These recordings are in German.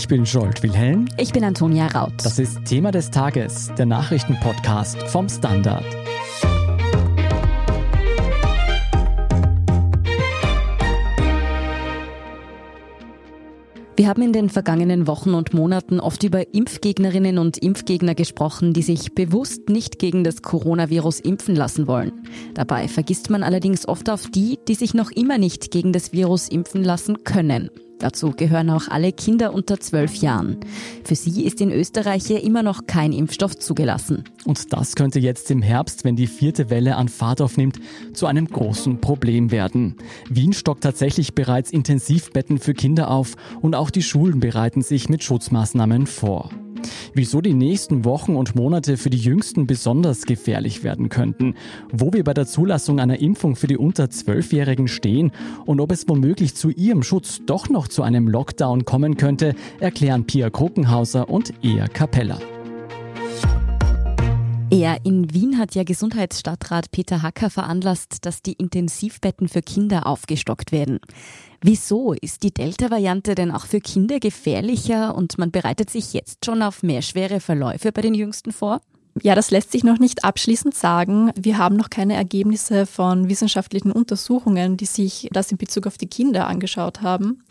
Ich bin Jolt Wilhelm. Ich bin Antonia Raut. Das ist Thema des Tages, der Nachrichtenpodcast vom Standard. Wir haben in den vergangenen Wochen und Monaten oft über Impfgegnerinnen und Impfgegner gesprochen, die sich bewusst nicht gegen das Coronavirus impfen lassen wollen. Dabei vergisst man allerdings oft auf die, die sich noch immer nicht gegen das Virus impfen lassen können. Dazu gehören auch alle Kinder unter zwölf Jahren. Für sie ist in Österreich hier immer noch kein Impfstoff zugelassen. Und das könnte jetzt im Herbst, wenn die vierte Welle an Fahrt aufnimmt, zu einem großen Problem werden. Wien stockt tatsächlich bereits Intensivbetten für Kinder auf und auch die Schulen bereiten sich mit Schutzmaßnahmen vor. Wieso die nächsten Wochen und Monate für die Jüngsten besonders gefährlich werden könnten, wo wir bei der Zulassung einer Impfung für die unter 12-Jährigen stehen und ob es womöglich zu ihrem Schutz doch noch zu einem Lockdown kommen könnte, erklären Pia Kruckenhauser und Ea Capella. Ja, in Wien hat ja Gesundheitsstadtrat Peter Hacker veranlasst, dass die Intensivbetten für Kinder aufgestockt werden. Wieso ist die Delta-Variante denn auch für Kinder gefährlicher und man bereitet sich jetzt schon auf mehr schwere Verläufe bei den Jüngsten vor? Ja, das lässt sich noch nicht abschließend sagen. Wir haben noch keine Ergebnisse von wissenschaftlichen Untersuchungen, die sich das in Bezug auf die Kinder angeschaut haben.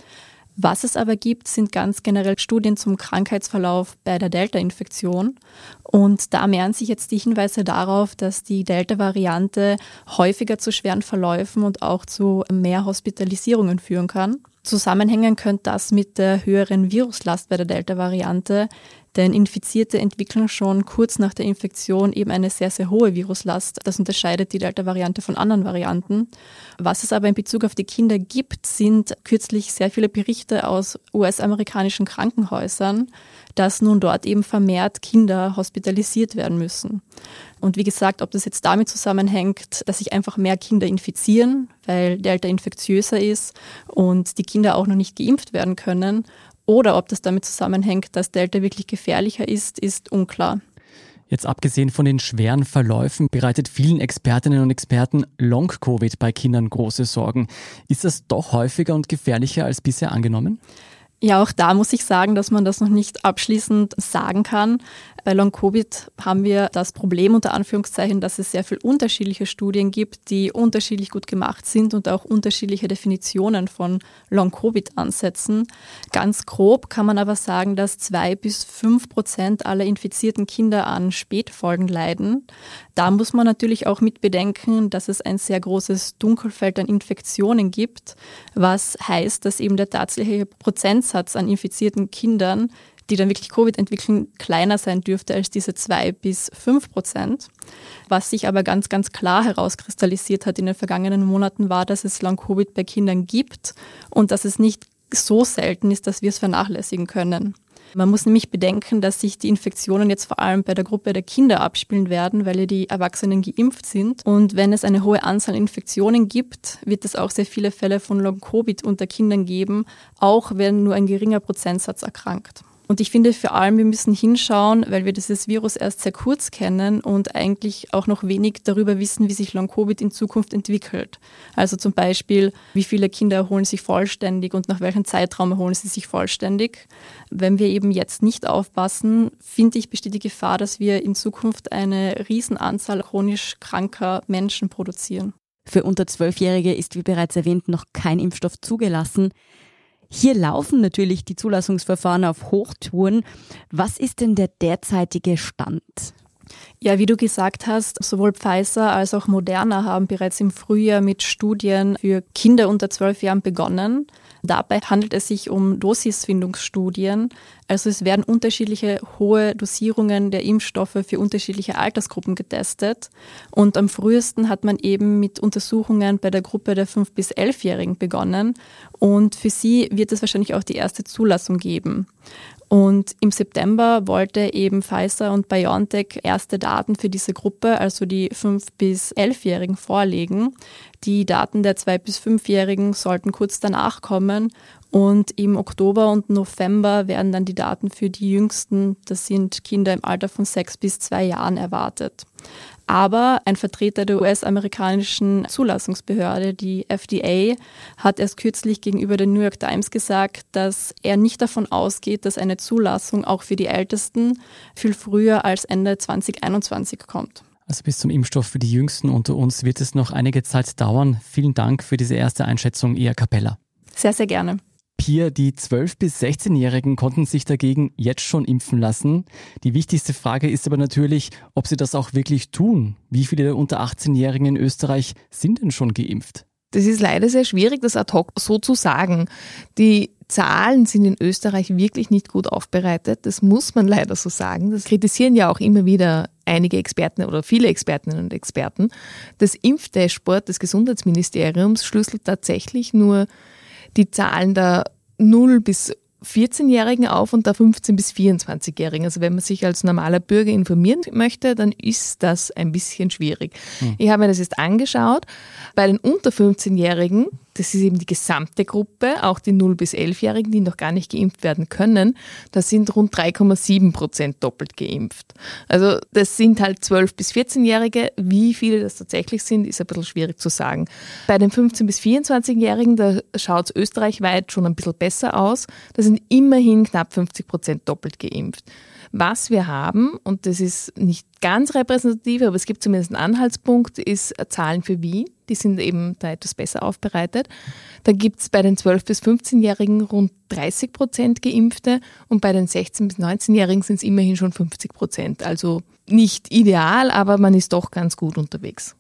Was es aber gibt, sind ganz generell Studien zum Krankheitsverlauf bei der Delta-Infektion. Und da mehren sich jetzt die Hinweise darauf, dass die Delta-Variante häufiger zu schweren Verläufen und auch zu mehr Hospitalisierungen führen kann. Zusammenhängen könnte das mit der höheren Viruslast bei der Delta-Variante, denn Infizierte entwickeln schon kurz nach der Infektion eben eine sehr, sehr hohe Viruslast. Das unterscheidet die Delta-Variante von anderen Varianten. Was es aber in Bezug auf die Kinder gibt, sind kürzlich sehr viele Berichte aus US-amerikanischen Krankenhäusern, dass nun dort eben vermehrt Kinder hospitalisiert werden müssen. Und wie gesagt, ob das jetzt damit zusammenhängt, dass sich einfach mehr Kinder infizieren, weil Delta infektiöser ist und die Kinder auch noch nicht geimpft werden können, oder ob das damit zusammenhängt, dass Delta wirklich gefährlicher ist, ist unklar. Jetzt abgesehen von den schweren Verläufen bereitet vielen Expertinnen und Experten Long-Covid bei Kindern große Sorgen. Ist das doch häufiger und gefährlicher als bisher angenommen? Ja, auch da muss ich sagen, dass man das noch nicht abschließend sagen kann. Bei Long-Covid haben wir das Problem unter Anführungszeichen, dass es sehr viel unterschiedliche Studien gibt, die unterschiedlich gut gemacht sind und auch unterschiedliche Definitionen von Long-Covid ansetzen. Ganz grob kann man aber sagen, dass zwei bis fünf Prozent aller infizierten Kinder an Spätfolgen leiden. Da muss man natürlich auch mit bedenken, dass es ein sehr großes Dunkelfeld an Infektionen gibt, was heißt, dass eben der tatsächliche Prozentsatz an infizierten Kindern die dann wirklich Covid entwickeln, kleiner sein dürfte als diese zwei bis fünf Prozent. Was sich aber ganz, ganz klar herauskristallisiert hat in den vergangenen Monaten war, dass es Long-Covid bei Kindern gibt und dass es nicht so selten ist, dass wir es vernachlässigen können. Man muss nämlich bedenken, dass sich die Infektionen jetzt vor allem bei der Gruppe der Kinder abspielen werden, weil ja die Erwachsenen geimpft sind. Und wenn es eine hohe Anzahl Infektionen gibt, wird es auch sehr viele Fälle von Long-Covid unter Kindern geben, auch wenn nur ein geringer Prozentsatz erkrankt. Und ich finde vor allem, wir müssen hinschauen, weil wir dieses Virus erst sehr kurz kennen und eigentlich auch noch wenig darüber wissen, wie sich Long-Covid in Zukunft entwickelt. Also zum Beispiel, wie viele Kinder erholen sich vollständig und nach welchem Zeitraum erholen sie sich vollständig. Wenn wir eben jetzt nicht aufpassen, finde ich, besteht die Gefahr, dass wir in Zukunft eine Riesenanzahl chronisch kranker Menschen produzieren. Für unter Zwölfjährige ist, wie bereits erwähnt, noch kein Impfstoff zugelassen. Hier laufen natürlich die Zulassungsverfahren auf Hochtouren. Was ist denn der derzeitige Stand? Ja, wie du gesagt hast, sowohl Pfizer als auch Moderna haben bereits im Frühjahr mit Studien für Kinder unter zwölf Jahren begonnen. Dabei handelt es sich um Dosisfindungsstudien. Also es werden unterschiedliche hohe Dosierungen der Impfstoffe für unterschiedliche Altersgruppen getestet. Und am frühesten hat man eben mit Untersuchungen bei der Gruppe der 5- bis 11-Jährigen begonnen. Und für sie wird es wahrscheinlich auch die erste Zulassung geben. Und im September wollte eben Pfizer und BioNTech erste Daten für diese Gruppe, also die 5- bis 11-Jährigen, vorlegen. Die Daten der 2- bis 5-Jährigen sollten kurz danach kommen. Und im Oktober und November werden dann die Daten für die Jüngsten, das sind Kinder im Alter von 6 bis 2 Jahren, erwartet. Aber ein Vertreter der US-amerikanischen Zulassungsbehörde, die FDA, hat erst kürzlich gegenüber der New York Times gesagt, dass er nicht davon ausgeht, dass eine Zulassung auch für die Ältesten viel früher als Ende 2021 kommt. Also bis zum Impfstoff für die Jüngsten unter uns wird es noch einige Zeit dauern. Vielen Dank für diese erste Einschätzung, Ea Capella. Sehr, sehr gerne. Pia, die 12- bis 16-Jährigen konnten sich dagegen jetzt schon impfen lassen. Die wichtigste Frage ist aber natürlich, ob sie das auch wirklich tun. Wie viele der unter 18-Jährigen in Österreich sind denn schon geimpft? Das ist leider sehr schwierig, das ad hoc so zu sagen. Die Zahlen sind in Österreich wirklich nicht gut aufbereitet. Das muss man leider so sagen. Das kritisieren ja auch immer wieder einige Experten oder viele Expertinnen und Experten. Das Impfdashboard des Gesundheitsministeriums schlüsselt tatsächlich nur die Zahlen der 0 bis 14-Jährigen auf und der 15- bis 24-Jährigen. Also wenn man sich als normaler Bürger informieren möchte, dann ist das ein bisschen schwierig. Hm. Ich habe mir das jetzt angeschaut. Bei den unter 15-Jährigen das ist eben die gesamte Gruppe, auch die 0- bis 11-Jährigen, die noch gar nicht geimpft werden können, da sind rund 3,7 Prozent doppelt geimpft. Also das sind halt 12- bis 14-Jährige. Wie viele das tatsächlich sind, ist ein bisschen schwierig zu sagen. Bei den 15- bis 24-Jährigen, da schaut es österreichweit schon ein bisschen besser aus. Da sind immerhin knapp 50 Prozent doppelt geimpft. Was wir haben, und das ist nicht ganz repräsentativ, aber es gibt zumindest einen Anhaltspunkt, ist Zahlen für Wien. Die sind eben da etwas besser aufbereitet. Da gibt es bei den 12- bis 15-Jährigen rund 30 Prozent Geimpfte und bei den 16- bis 19-Jährigen sind es immerhin schon 50 Prozent. Also nicht ideal, aber man ist doch ganz gut unterwegs.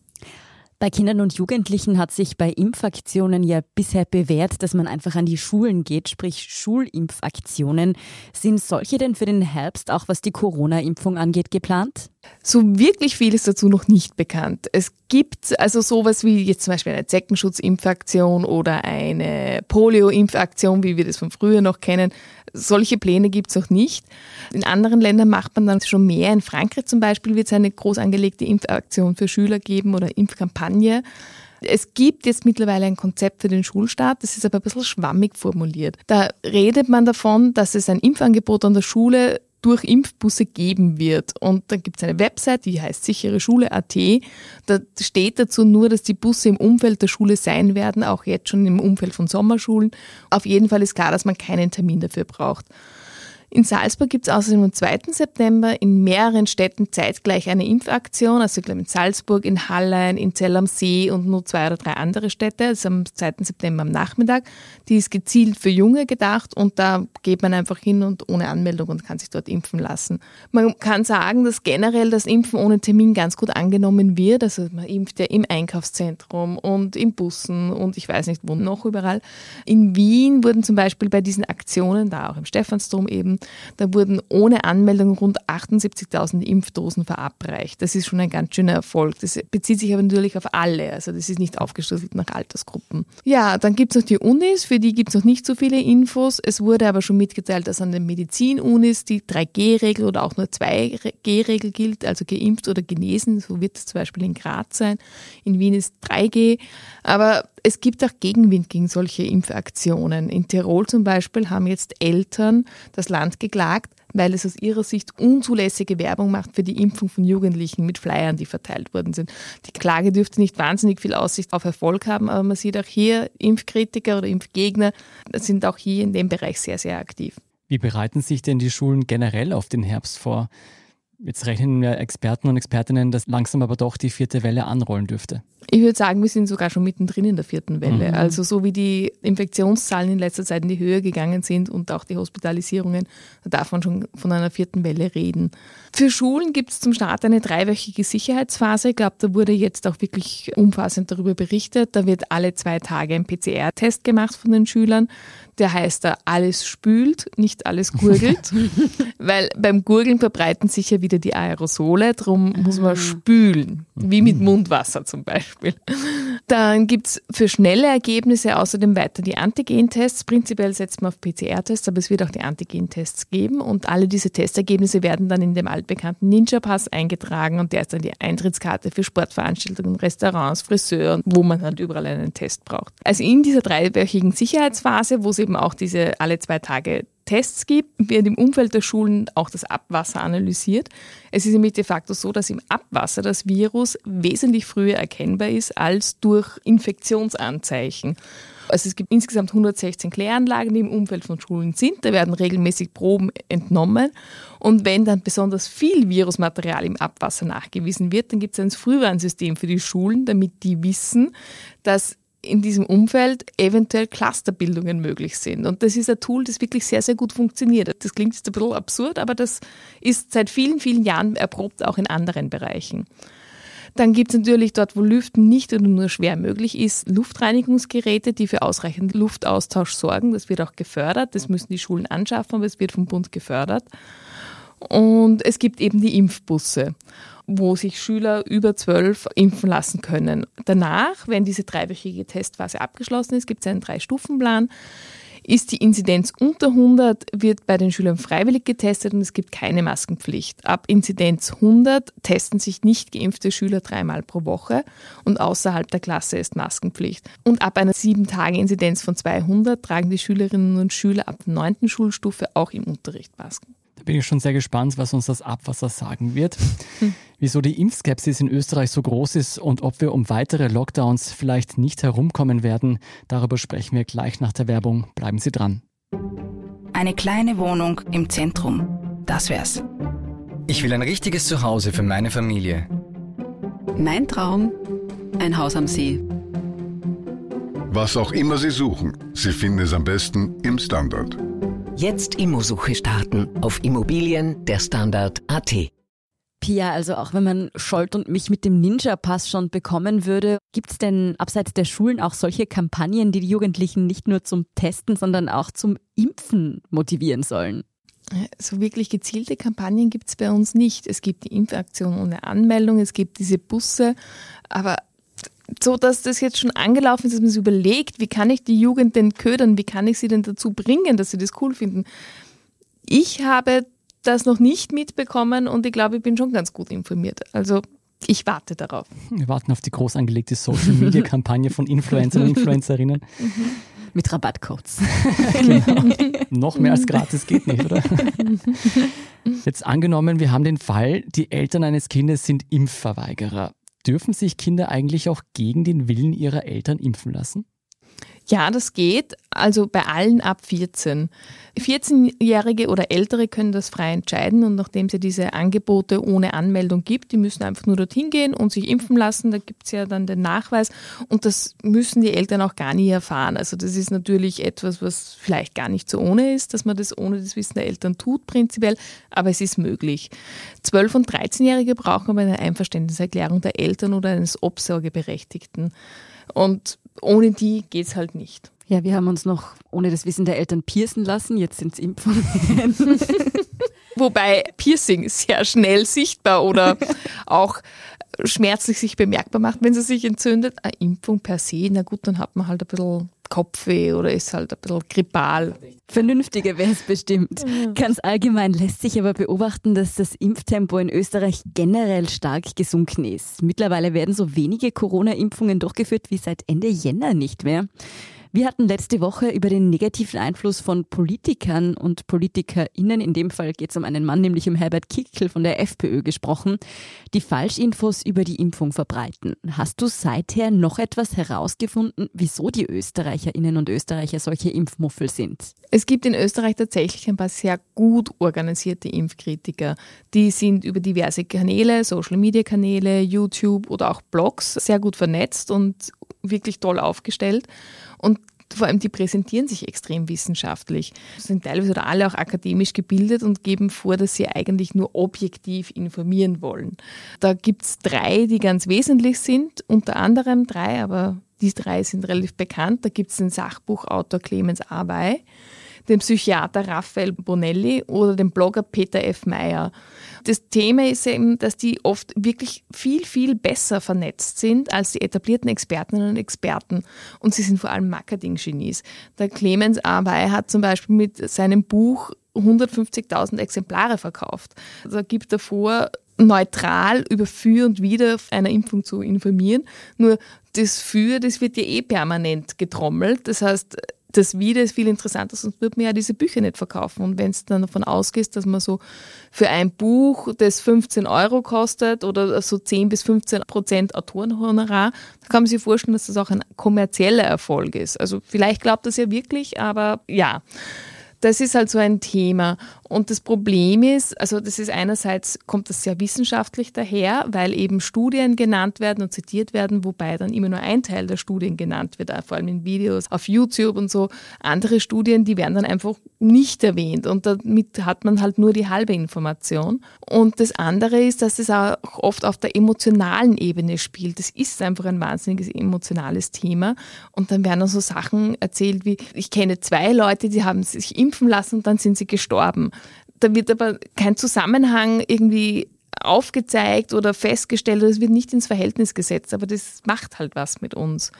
Bei Kindern und Jugendlichen hat sich bei Impfaktionen ja bisher bewährt, dass man einfach an die Schulen geht, sprich Schulimpfaktionen. Sind solche denn für den Herbst auch was die Corona-Impfung angeht geplant? So wirklich viel ist dazu noch nicht bekannt. Es gibt also sowas wie jetzt zum Beispiel eine Zeckenschutzimpfaktion oder eine Polio-Impfaktion, wie wir das von früher noch kennen. Solche Pläne gibt es noch nicht. In anderen Ländern macht man dann schon mehr. In Frankreich zum Beispiel wird es eine groß angelegte Impfaktion für Schüler geben oder Impfkampagne. Es gibt jetzt mittlerweile ein Konzept für den Schulstart, das ist aber ein bisschen schwammig formuliert. Da redet man davon, dass es ein Impfangebot an der Schule durch Impfbusse geben wird. Und da gibt es eine Website, die heißt sichere Schule.at. Da steht dazu nur, dass die Busse im Umfeld der Schule sein werden, auch jetzt schon im Umfeld von Sommerschulen. Auf jeden Fall ist klar, dass man keinen Termin dafür braucht. In Salzburg gibt es außerdem am 2. September in mehreren Städten zeitgleich eine Impfaktion. Also ich glaube in Salzburg, in Hallein, in Zell am See und nur zwei oder drei andere Städte. Ist am 2. September am Nachmittag. Die ist gezielt für Junge gedacht und da geht man einfach hin und ohne Anmeldung und kann sich dort impfen lassen. Man kann sagen, dass generell das Impfen ohne Termin ganz gut angenommen wird. Also man impft ja im Einkaufszentrum und in Bussen und ich weiß nicht wo noch überall. In Wien wurden zum Beispiel bei diesen Aktionen, da auch im Stephansdom eben, da wurden ohne Anmeldung rund 78.000 Impfdosen verabreicht. Das ist schon ein ganz schöner Erfolg. Das bezieht sich aber natürlich auf alle. Also das ist nicht aufgeschlüsselt nach Altersgruppen. Ja, dann gibt es noch die Unis. Für die gibt es noch nicht so viele Infos. Es wurde aber schon mitgeteilt, dass an den Medizin-Unis die 3G-Regel oder auch nur 2G-Regel gilt, also geimpft oder genesen. So wird es zum Beispiel in Graz sein. In Wien ist 3G. Aber es gibt auch Gegenwind gegen solche Impfaktionen. In Tirol zum Beispiel haben jetzt Eltern das Land geklagt, weil es aus ihrer Sicht unzulässige Werbung macht für die Impfung von Jugendlichen mit Flyern, die verteilt worden sind. Die Klage dürfte nicht wahnsinnig viel Aussicht auf Erfolg haben, aber man sieht auch hier, Impfkritiker oder Impfgegner sind auch hier in dem Bereich sehr, sehr aktiv. Wie bereiten sich denn die Schulen generell auf den Herbst vor? Jetzt rechnen ja Experten und Expertinnen, dass langsam aber doch die vierte Welle anrollen dürfte. Ich würde sagen, wir sind sogar schon mittendrin in der vierten Welle. Mhm. Also so wie die Infektionszahlen in letzter Zeit in die Höhe gegangen sind und auch die Hospitalisierungen, da darf man schon von einer vierten Welle reden. Für Schulen gibt es zum Start eine dreiwöchige Sicherheitsphase. Ich glaube, da wurde jetzt auch wirklich umfassend darüber berichtet. Da wird alle zwei Tage ein PCR-Test gemacht von den Schülern. Der heißt da, alles spült, nicht alles gurgelt. Weil beim Gurgeln verbreiten sich ja wieder die Aerosole, darum muss man spülen, wie mit Mundwasser zum Beispiel. Dann gibt es für schnelle Ergebnisse außerdem weiter die Antigen-Tests. Prinzipiell setzt man auf PCR-Tests, aber es wird auch die Antigen-Tests geben und alle diese Testergebnisse werden dann in dem altbekannten Ninja-Pass eingetragen und der ist dann die Eintrittskarte für Sportveranstaltungen, Restaurants, Friseuren, wo man halt überall einen Test braucht. Also in dieser dreiwöchigen Sicherheitsphase, wo es eben auch diese alle zwei Tage Tests gibt, wird im Umfeld der Schulen auch das Abwasser analysiert. Es ist nämlich de facto so, dass im Abwasser das Virus wesentlich früher erkennbar ist als durch Infektionsanzeichen. Also es gibt insgesamt 116 Kläranlagen, die im Umfeld von Schulen sind. Da werden regelmäßig Proben entnommen. Und wenn dann besonders viel Virusmaterial im Abwasser nachgewiesen wird, dann gibt es ein Frühwarnsystem für die Schulen, damit die wissen, dass in diesem Umfeld eventuell Clusterbildungen möglich sind. Und das ist ein Tool, das wirklich sehr, sehr gut funktioniert. Das klingt jetzt ein bisschen absurd, aber das ist seit vielen, vielen Jahren erprobt, auch in anderen Bereichen. Dann gibt es natürlich dort, wo Lüften nicht oder nur schwer möglich ist, Luftreinigungsgeräte, die für ausreichend Luftaustausch sorgen. Das wird auch gefördert. Das müssen die Schulen anschaffen, aber es wird vom Bund gefördert. Und es gibt eben die Impfbusse wo sich Schüler über zwölf impfen lassen können. Danach, wenn diese dreiwöchige Testphase abgeschlossen ist, gibt es einen Drei-Stufen-Plan. Ist die Inzidenz unter 100, wird bei den Schülern freiwillig getestet und es gibt keine Maskenpflicht. Ab Inzidenz 100 testen sich nicht geimpfte Schüler dreimal pro Woche und außerhalb der Klasse ist Maskenpflicht. Und ab einer 7-Tage-Inzidenz von 200 tragen die Schülerinnen und Schüler ab der 9. Schulstufe auch im Unterricht Masken. Da bin ich schon sehr gespannt, was uns das Abwasser sagen wird. Hm. Wieso die Impfskepsis in Österreich so groß ist und ob wir um weitere Lockdowns vielleicht nicht herumkommen werden, darüber sprechen wir gleich nach der Werbung. Bleiben Sie dran. Eine kleine Wohnung im Zentrum. Das wär's. Ich will ein richtiges Zuhause für meine Familie. Mein Traum, ein Haus am See. Was auch immer Sie suchen, Sie finden es am besten im Standard. Jetzt Immosuche starten auf Immobilien der Standard.at. Pia, also auch wenn man Scholt und mich mit dem Ninja-Pass schon bekommen würde, gibt es denn abseits der Schulen auch solche Kampagnen, die die Jugendlichen nicht nur zum Testen, sondern auch zum Impfen motivieren sollen? So wirklich gezielte Kampagnen gibt es bei uns nicht. Es gibt die Impfaktion ohne Anmeldung, es gibt diese Busse, aber so dass das jetzt schon angelaufen ist, dass man sich überlegt, wie kann ich die Jugend denn ködern, wie kann ich sie denn dazu bringen, dass sie das cool finden. Ich habe das noch nicht mitbekommen und ich glaube, ich bin schon ganz gut informiert. Also ich warte darauf. Wir warten auf die groß angelegte Social-Media-Kampagne von Influencern und Influencerinnen. Mit Rabattcodes. genau. Noch mehr als gratis geht nicht, oder? Jetzt angenommen, wir haben den Fall, die Eltern eines Kindes sind Impfverweigerer. Dürfen sich Kinder eigentlich auch gegen den Willen ihrer Eltern impfen lassen? Ja, das geht. Also bei allen ab 14. 14-Jährige oder Ältere können das frei entscheiden und nachdem es ja diese Angebote ohne Anmeldung gibt, die müssen einfach nur dorthin gehen und sich impfen lassen. Da gibt es ja dann den Nachweis und das müssen die Eltern auch gar nie erfahren. Also das ist natürlich etwas, was vielleicht gar nicht so ohne ist, dass man das ohne das Wissen der Eltern tut, prinzipiell, aber es ist möglich. 12- und 13-Jährige brauchen aber eine Einverständniserklärung der Eltern oder eines Obsorgeberechtigten. Und ohne die geht es halt nicht. Ja, wir haben uns noch ohne das Wissen der Eltern piercen lassen, jetzt sind es Impfungen. Wobei Piercing sehr schnell sichtbar oder auch schmerzlich sich bemerkbar macht, wenn sie sich entzündet. Eine Impfung per se, na gut, dann hat man halt ein bisschen Kopfweh oder ist halt ein bisschen grippal. Vernünftiger wäre es bestimmt. Ja. Ganz allgemein lässt sich aber beobachten, dass das Impftempo in Österreich generell stark gesunken ist. Mittlerweile werden so wenige Corona-Impfungen durchgeführt wie seit Ende Jänner nicht mehr. Wir hatten letzte Woche über den negativen Einfluss von Politikern und PolitikerInnen, in dem Fall geht es um einen Mann, nämlich um Herbert Kickl von der FPÖ gesprochen, die Falschinfos über die Impfung verbreiten. Hast du seither noch etwas herausgefunden, wieso die Österreicherinnen und Österreicher solche Impfmuffel sind? Es gibt in Österreich tatsächlich ein paar sehr gut organisierte Impfkritiker. Die sind über diverse Kanäle, Social-Media-Kanäle, YouTube oder auch Blogs sehr gut vernetzt und wirklich toll aufgestellt. Und vor allem, die präsentieren sich extrem wissenschaftlich, sind teilweise oder alle auch akademisch gebildet und geben vor, dass sie eigentlich nur objektiv informieren wollen. Da gibt es drei, die ganz wesentlich sind, unter anderem drei, aber die drei sind relativ bekannt. Da gibt es den Sachbuchautor Clemens Arbey, den Psychiater Raphael Bonelli oder den Blogger Peter F. Meyer. Das Thema ist eben, dass die oft wirklich viel, viel besser vernetzt sind als die etablierten Expertinnen und Experten. Und sie sind vor allem Marketing-Genies. Der Clemens Arbey hat zum Beispiel mit seinem Buch 150.000 Exemplare verkauft. Also gibt er vor, neutral über Für und Wider einer Impfung zu informieren. Nur das Für, das wird ja eh permanent getrommelt. Das heißt, das Video ist viel interessanter, sonst würde man ja diese Bücher nicht verkaufen. Und wenn es dann davon ausgeht, dass man so für ein Buch, das 15 Euro kostet oder so 10 bis 15 Prozent Autorenhonorar, dann kann man sich vorstellen, dass das auch ein kommerzieller Erfolg ist. Also vielleicht glaubt das ja wirklich, aber ja. Das ist halt so ein Thema. Und das Problem ist, also das ist einerseits, kommt das sehr wissenschaftlich daher, weil eben Studien genannt werden und zitiert werden, wobei dann immer nur ein Teil der Studien genannt wird, vor allem in Videos auf YouTube und so. Andere Studien, die werden dann einfach nicht erwähnt und damit hat man halt nur die halbe Information. Und das andere ist, dass es auch oft auf der emotionalen Ebene spielt. Das ist einfach ein wahnsinniges emotionales Thema. Und dann werden dann so Sachen erzählt wie, ich kenne zwei Leute, die haben sich impfen lassen und dann sind sie gestorben. Da wird aber kein Zusammenhang irgendwie aufgezeigt oder festgestellt, oder es wird nicht ins Verhältnis gesetzt, aber das macht halt was mit uns.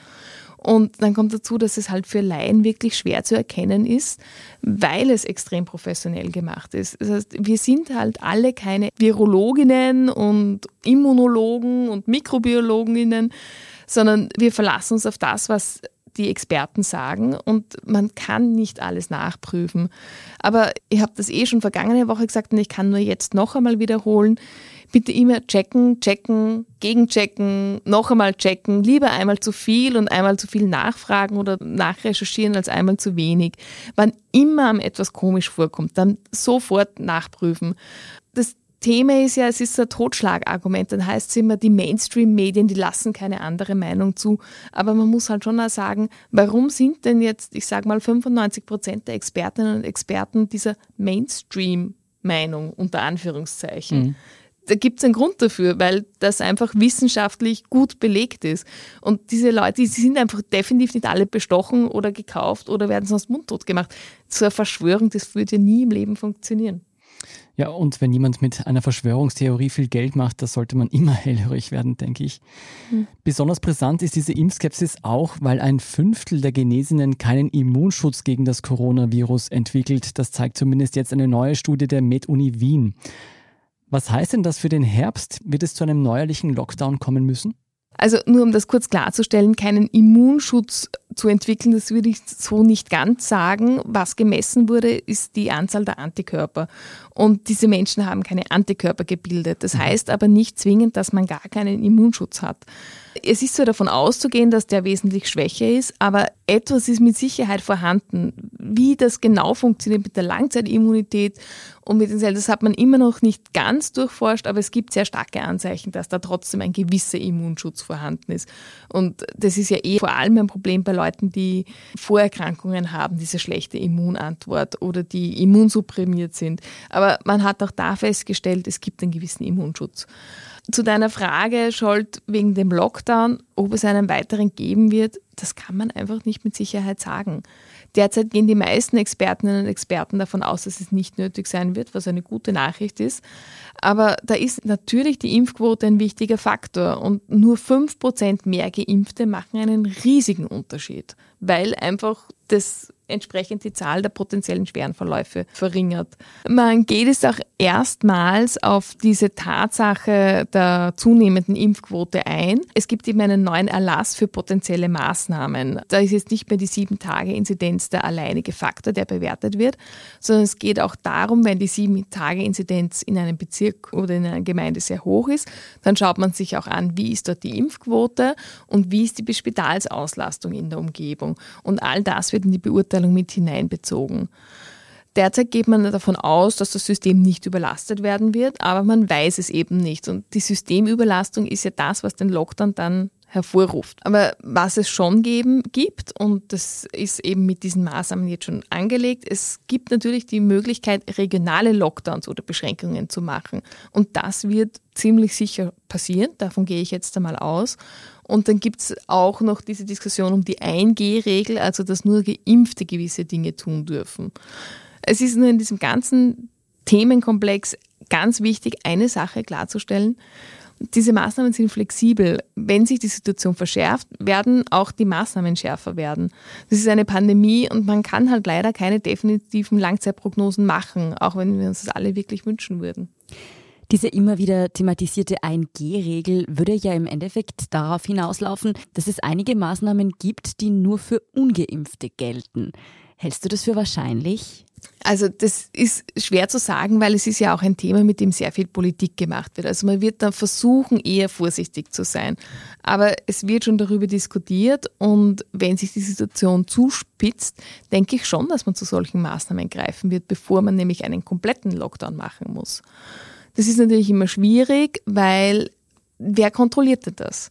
Und dann kommt dazu, dass es halt für Laien wirklich schwer zu erkennen ist, weil es extrem professionell gemacht ist. Das heißt, wir sind halt alle keine Virologinnen und Immunologen und Mikrobiologinnen, sondern wir verlassen uns auf das, was die Experten sagen und man kann nicht alles nachprüfen. Aber ich habe das eh schon vergangene Woche gesagt und ich kann nur jetzt noch einmal wiederholen. Bitte immer checken, checken, gegenchecken, noch einmal checken, lieber einmal zu viel und einmal zu viel nachfragen oder nachrecherchieren als einmal zu wenig. Wann immer etwas komisch vorkommt, dann sofort nachprüfen. Thema ist ja, es ist ein Totschlagargument. Dann heißt es immer, die Mainstream-Medien, die lassen keine andere Meinung zu. Aber man muss halt schon auch sagen, warum sind denn jetzt, ich sage mal, 95 Prozent der Expertinnen und Experten dieser Mainstream-Meinung unter Anführungszeichen? Mhm. Da gibt es einen Grund dafür, weil das einfach wissenschaftlich gut belegt ist. Und diese Leute, die sind einfach definitiv nicht alle bestochen oder gekauft oder werden sonst mundtot gemacht. Eine Verschwörung, das würde ja nie im Leben funktionieren. Ja, und wenn jemand mit einer Verschwörungstheorie viel Geld macht, da sollte man immer hellhörig werden, denke ich. Mhm. Besonders brisant ist diese Impfskepsis auch, weil ein Fünftel der Genesenen keinen Immunschutz gegen das Coronavirus entwickelt. Das zeigt zumindest jetzt eine neue Studie der MedUni Wien. Was heißt denn das für den Herbst? Wird es zu einem neuerlichen Lockdown kommen müssen? Also nur um das kurz klarzustellen, keinen Immunschutz zu entwickeln, das würde ich so nicht ganz sagen. Was gemessen wurde, ist die Anzahl der Antikörper. Und diese Menschen haben keine Antikörper gebildet. Das mhm. heißt aber nicht zwingend, dass man gar keinen Immunschutz hat. Es ist zwar davon auszugehen, dass der wesentlich schwächer ist, aber etwas ist mit Sicherheit vorhanden. Wie das genau funktioniert mit der Langzeitimmunität und mit den Zellen, das hat man immer noch nicht ganz durchforscht, aber es gibt sehr starke Anzeichen, dass da trotzdem ein gewisser Immunschutz vorhanden ist. Und das ist ja eh vor allem ein Problem bei Leuten, die Vorerkrankungen haben, diese schlechte Immunantwort oder die immunsupprimiert sind. Aber man hat auch da festgestellt, es gibt einen gewissen Immunschutz. Zu deiner Frage, Scholt, wegen dem Lockdown, ob es einen weiteren geben wird, das kann man einfach nicht mit Sicherheit sagen. Derzeit gehen die meisten Expertinnen und Experten davon aus, dass es nicht nötig sein wird, was eine gute Nachricht ist. Aber da ist natürlich die Impfquote ein wichtiger Faktor und nur 5% mehr Geimpfte machen einen riesigen Unterschied, weil einfach das entsprechend die Zahl der potenziellen schweren Verläufe verringert. Man geht es auch erstmals auf diese Tatsache der zunehmenden Impfquote ein. Es gibt eben einen neuen Erlass für potenzielle Maßnahmen. Da ist jetzt nicht mehr die sieben Tage Inzidenz der alleinige Faktor, der bewertet wird, sondern es geht auch darum, wenn die sieben Tage Inzidenz in einem Bezirk oder in einer Gemeinde sehr hoch ist, dann schaut man sich auch an, wie ist dort die Impfquote und wie ist die Spitalsauslastung in der Umgebung. Und all das wird in die Beurteilung mit hineinbezogen. Derzeit geht man davon aus, dass das System nicht überlastet werden wird, aber man weiß es eben nicht. Und die Systemüberlastung ist ja das, was den Lockdown dann hervorruft. Aber was es schon geben gibt, und das ist eben mit diesen Maßnahmen jetzt schon angelegt, es gibt natürlich die Möglichkeit, regionale Lockdowns oder Beschränkungen zu machen. Und das wird ziemlich sicher passieren, davon gehe ich jetzt einmal aus. Und dann gibt es auch noch diese Diskussion um die 1G-Regel, also dass nur Geimpfte gewisse Dinge tun dürfen. Es ist nur in diesem ganzen Themenkomplex ganz wichtig, eine Sache klarzustellen. Diese Maßnahmen sind flexibel. Wenn sich die Situation verschärft, werden auch die Maßnahmen schärfer werden. Das ist eine Pandemie und man kann halt leider keine definitiven Langzeitprognosen machen, auch wenn wir uns das alle wirklich wünschen würden. Diese immer wieder thematisierte 1G-Regel würde ja im Endeffekt darauf hinauslaufen, dass es einige Maßnahmen gibt, die nur für ungeimpfte gelten. Hältst du das für wahrscheinlich? Also das ist schwer zu sagen, weil es ist ja auch ein Thema, mit dem sehr viel Politik gemacht wird. Also man wird da versuchen, eher vorsichtig zu sein. Aber es wird schon darüber diskutiert und wenn sich die Situation zuspitzt, denke ich schon, dass man zu solchen Maßnahmen greifen wird, bevor man nämlich einen kompletten Lockdown machen muss. Das ist natürlich immer schwierig, weil wer kontrolliert denn das?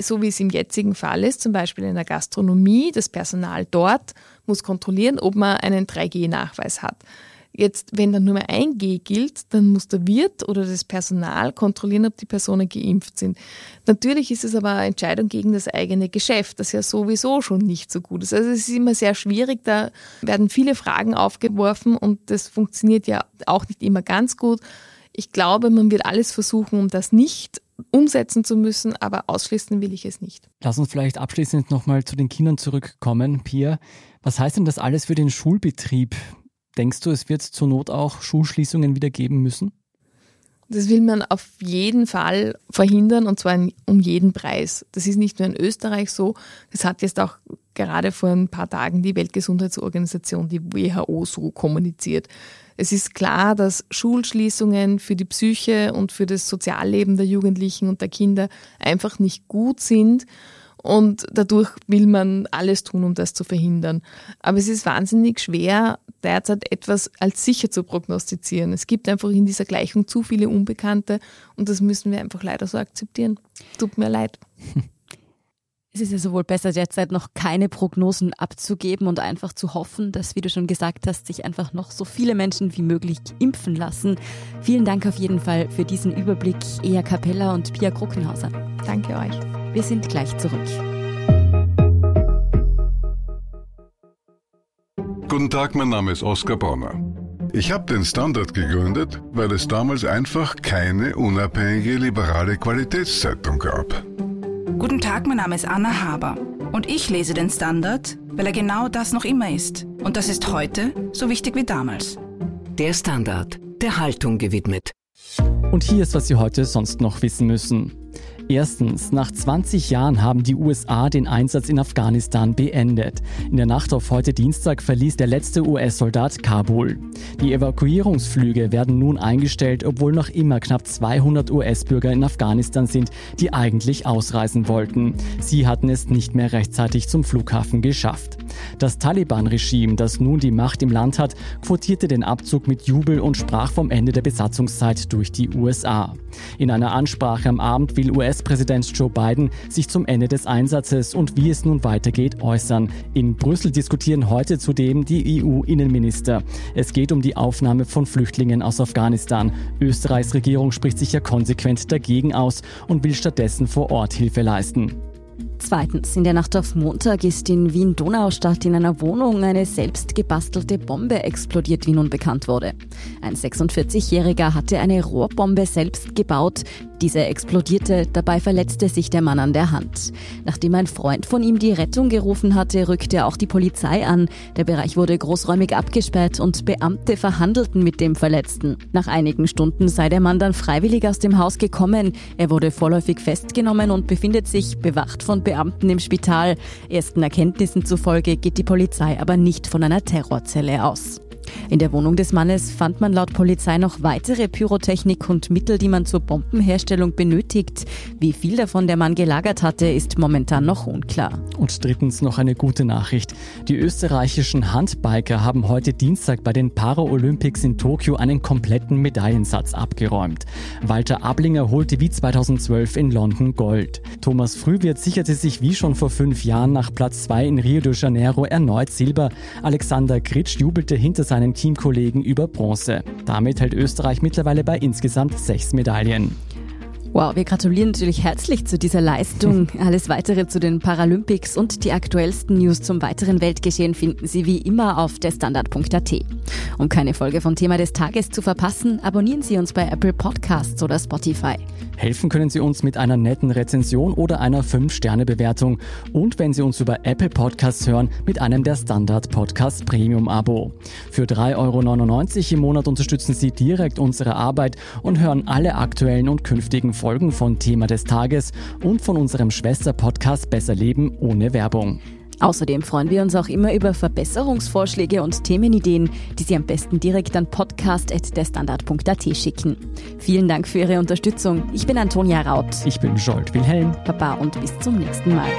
So wie es im jetzigen Fall ist, zum Beispiel in der Gastronomie, das Personal dort muss kontrollieren, ob man einen 3G-Nachweis hat. Jetzt, wenn dann nur mehr ein G gilt, dann muss der Wirt oder das Personal kontrollieren, ob die Personen geimpft sind. Natürlich ist es aber eine Entscheidung gegen das eigene Geschäft, das ja sowieso schon nicht so gut ist. Also es ist immer sehr schwierig, da werden viele Fragen aufgeworfen und das funktioniert ja auch nicht immer ganz gut. Ich glaube, man wird alles versuchen, um das nicht umsetzen zu müssen, aber ausschließen will ich es nicht. Lass uns vielleicht abschließend nochmal zu den Kindern zurückkommen, Pia. Was heißt denn das alles für den Schulbetrieb? Denkst du, es wird zur Not auch Schulschließungen wieder geben müssen? Das will man auf jeden Fall verhindern und zwar um jeden Preis. Das ist nicht nur in Österreich so, das hat jetzt auch gerade vor ein paar Tagen die Weltgesundheitsorganisation, die WHO, so kommuniziert. Es ist klar, dass Schulschließungen für die Psyche und für das Sozialleben der Jugendlichen und der Kinder einfach nicht gut sind und dadurch will man alles tun, um das zu verhindern. Aber es ist wahnsinnig schwer, derzeit etwas als sicher zu prognostizieren. Es gibt einfach in dieser Gleichung zu viele Unbekannte und das müssen wir einfach leider so akzeptieren. Tut mir leid. Es ist ja sowohl besser, derzeit noch keine Prognosen abzugeben und einfach zu hoffen, dass, wie du schon gesagt hast, sich einfach noch so viele Menschen wie möglich impfen lassen. Vielen Dank auf jeden Fall für diesen Überblick, Ea Capella und Pia Kruckenhauser. Danke euch. Wir sind gleich zurück. Guten Tag, mein Name ist Oskar Bonner. Ich habe den Standard gegründet, weil es damals einfach keine unabhängige liberale Qualitätszeitung gab. Guten Tag, mein Name ist Anna Haber und ich lese den Standard, weil er genau das noch immer ist. Und das ist heute so wichtig wie damals. Der Standard, der Haltung gewidmet. Und hier ist, was Sie heute sonst noch wissen müssen. Erstens, nach 20 Jahren haben die USA den Einsatz in Afghanistan beendet. In der Nacht auf heute Dienstag verließ der letzte US-Soldat Kabul. Die Evakuierungsflüge werden nun eingestellt, obwohl noch immer knapp 200 US-Bürger in Afghanistan sind, die eigentlich ausreisen wollten. Sie hatten es nicht mehr rechtzeitig zum Flughafen geschafft. Das Taliban-Regime, das nun die Macht im Land hat, quotierte den Abzug mit Jubel und sprach vom Ende der Besatzungszeit durch die USA. In einer Ansprache am Abend will US-Präsident Joe Biden sich zum Ende des Einsatzes und wie es nun weitergeht äußern. In Brüssel diskutieren heute zudem die EU-Innenminister. Es geht um die Aufnahme von Flüchtlingen aus Afghanistan. Österreichs Regierung spricht sich ja konsequent dagegen aus und will stattdessen vor Ort Hilfe leisten. Zweitens, in der Nacht auf Montag ist in Wien-Donaustadt in einer Wohnung eine selbst gebastelte Bombe explodiert, wie nun bekannt wurde. Ein 46-Jähriger hatte eine Rohrbombe selbst gebaut, diese explodierte, dabei verletzte sich der Mann an der Hand. Nachdem ein Freund von ihm die Rettung gerufen hatte, rückte auch die Polizei an. Der Bereich wurde großräumig abgesperrt und Beamte verhandelten mit dem Verletzten. Nach einigen Stunden sei der Mann dann freiwillig aus dem Haus gekommen. Er wurde vorläufig festgenommen und befindet sich bewacht von Beamten im Spital. Ersten Erkenntnissen zufolge geht die Polizei aber nicht von einer Terrorzelle aus. In der Wohnung des Mannes fand man laut Polizei noch weitere Pyrotechnik und Mittel, die man zur Bombenherstellung benötigt. Wie viel davon der Mann gelagert hatte, ist momentan noch unklar. Und drittens noch eine gute Nachricht. Die österreichischen Handbiker haben heute Dienstag bei den Paralympics in Tokio einen kompletten Medaillensatz abgeräumt. Walter Ablinger holte wie 2012 in London Gold. Thomas Frühwirt sicherte sich wie schon vor fünf Jahren nach Platz zwei in Rio de Janeiro erneut Silber. Alexander Gritsch jubelte hinter seinem seinen Teamkollegen über Bronze. Damit hält Österreich mittlerweile bei insgesamt sechs Medaillen. Wow, wir gratulieren natürlich herzlich zu dieser Leistung. Alles weitere zu den Paralympics und die aktuellsten News zum weiteren Weltgeschehen finden Sie wie immer auf derstandard.at. Um keine Folge von Thema des Tages zu verpassen, abonnieren Sie uns bei Apple Podcasts oder Spotify. Helfen können Sie uns mit einer netten Rezension oder einer 5-Sterne-Bewertung und wenn Sie uns über Apple Podcasts hören, mit einem der Standard Podcast Premium Abo. Für 3,99 Euro im Monat unterstützen Sie direkt unsere Arbeit und hören alle aktuellen und künftigen Folgen von Thema des Tages und von unserem Schwester-Podcast Besser Leben ohne Werbung. Außerdem freuen wir uns auch immer über Verbesserungsvorschläge und Themenideen, die Sie am besten direkt an podcast.derstandard.at schicken. Vielen Dank für Ihre Unterstützung. Ich bin Antonia Raut. Ich bin Scholt Wilhelm. Papa und bis zum nächsten Mal.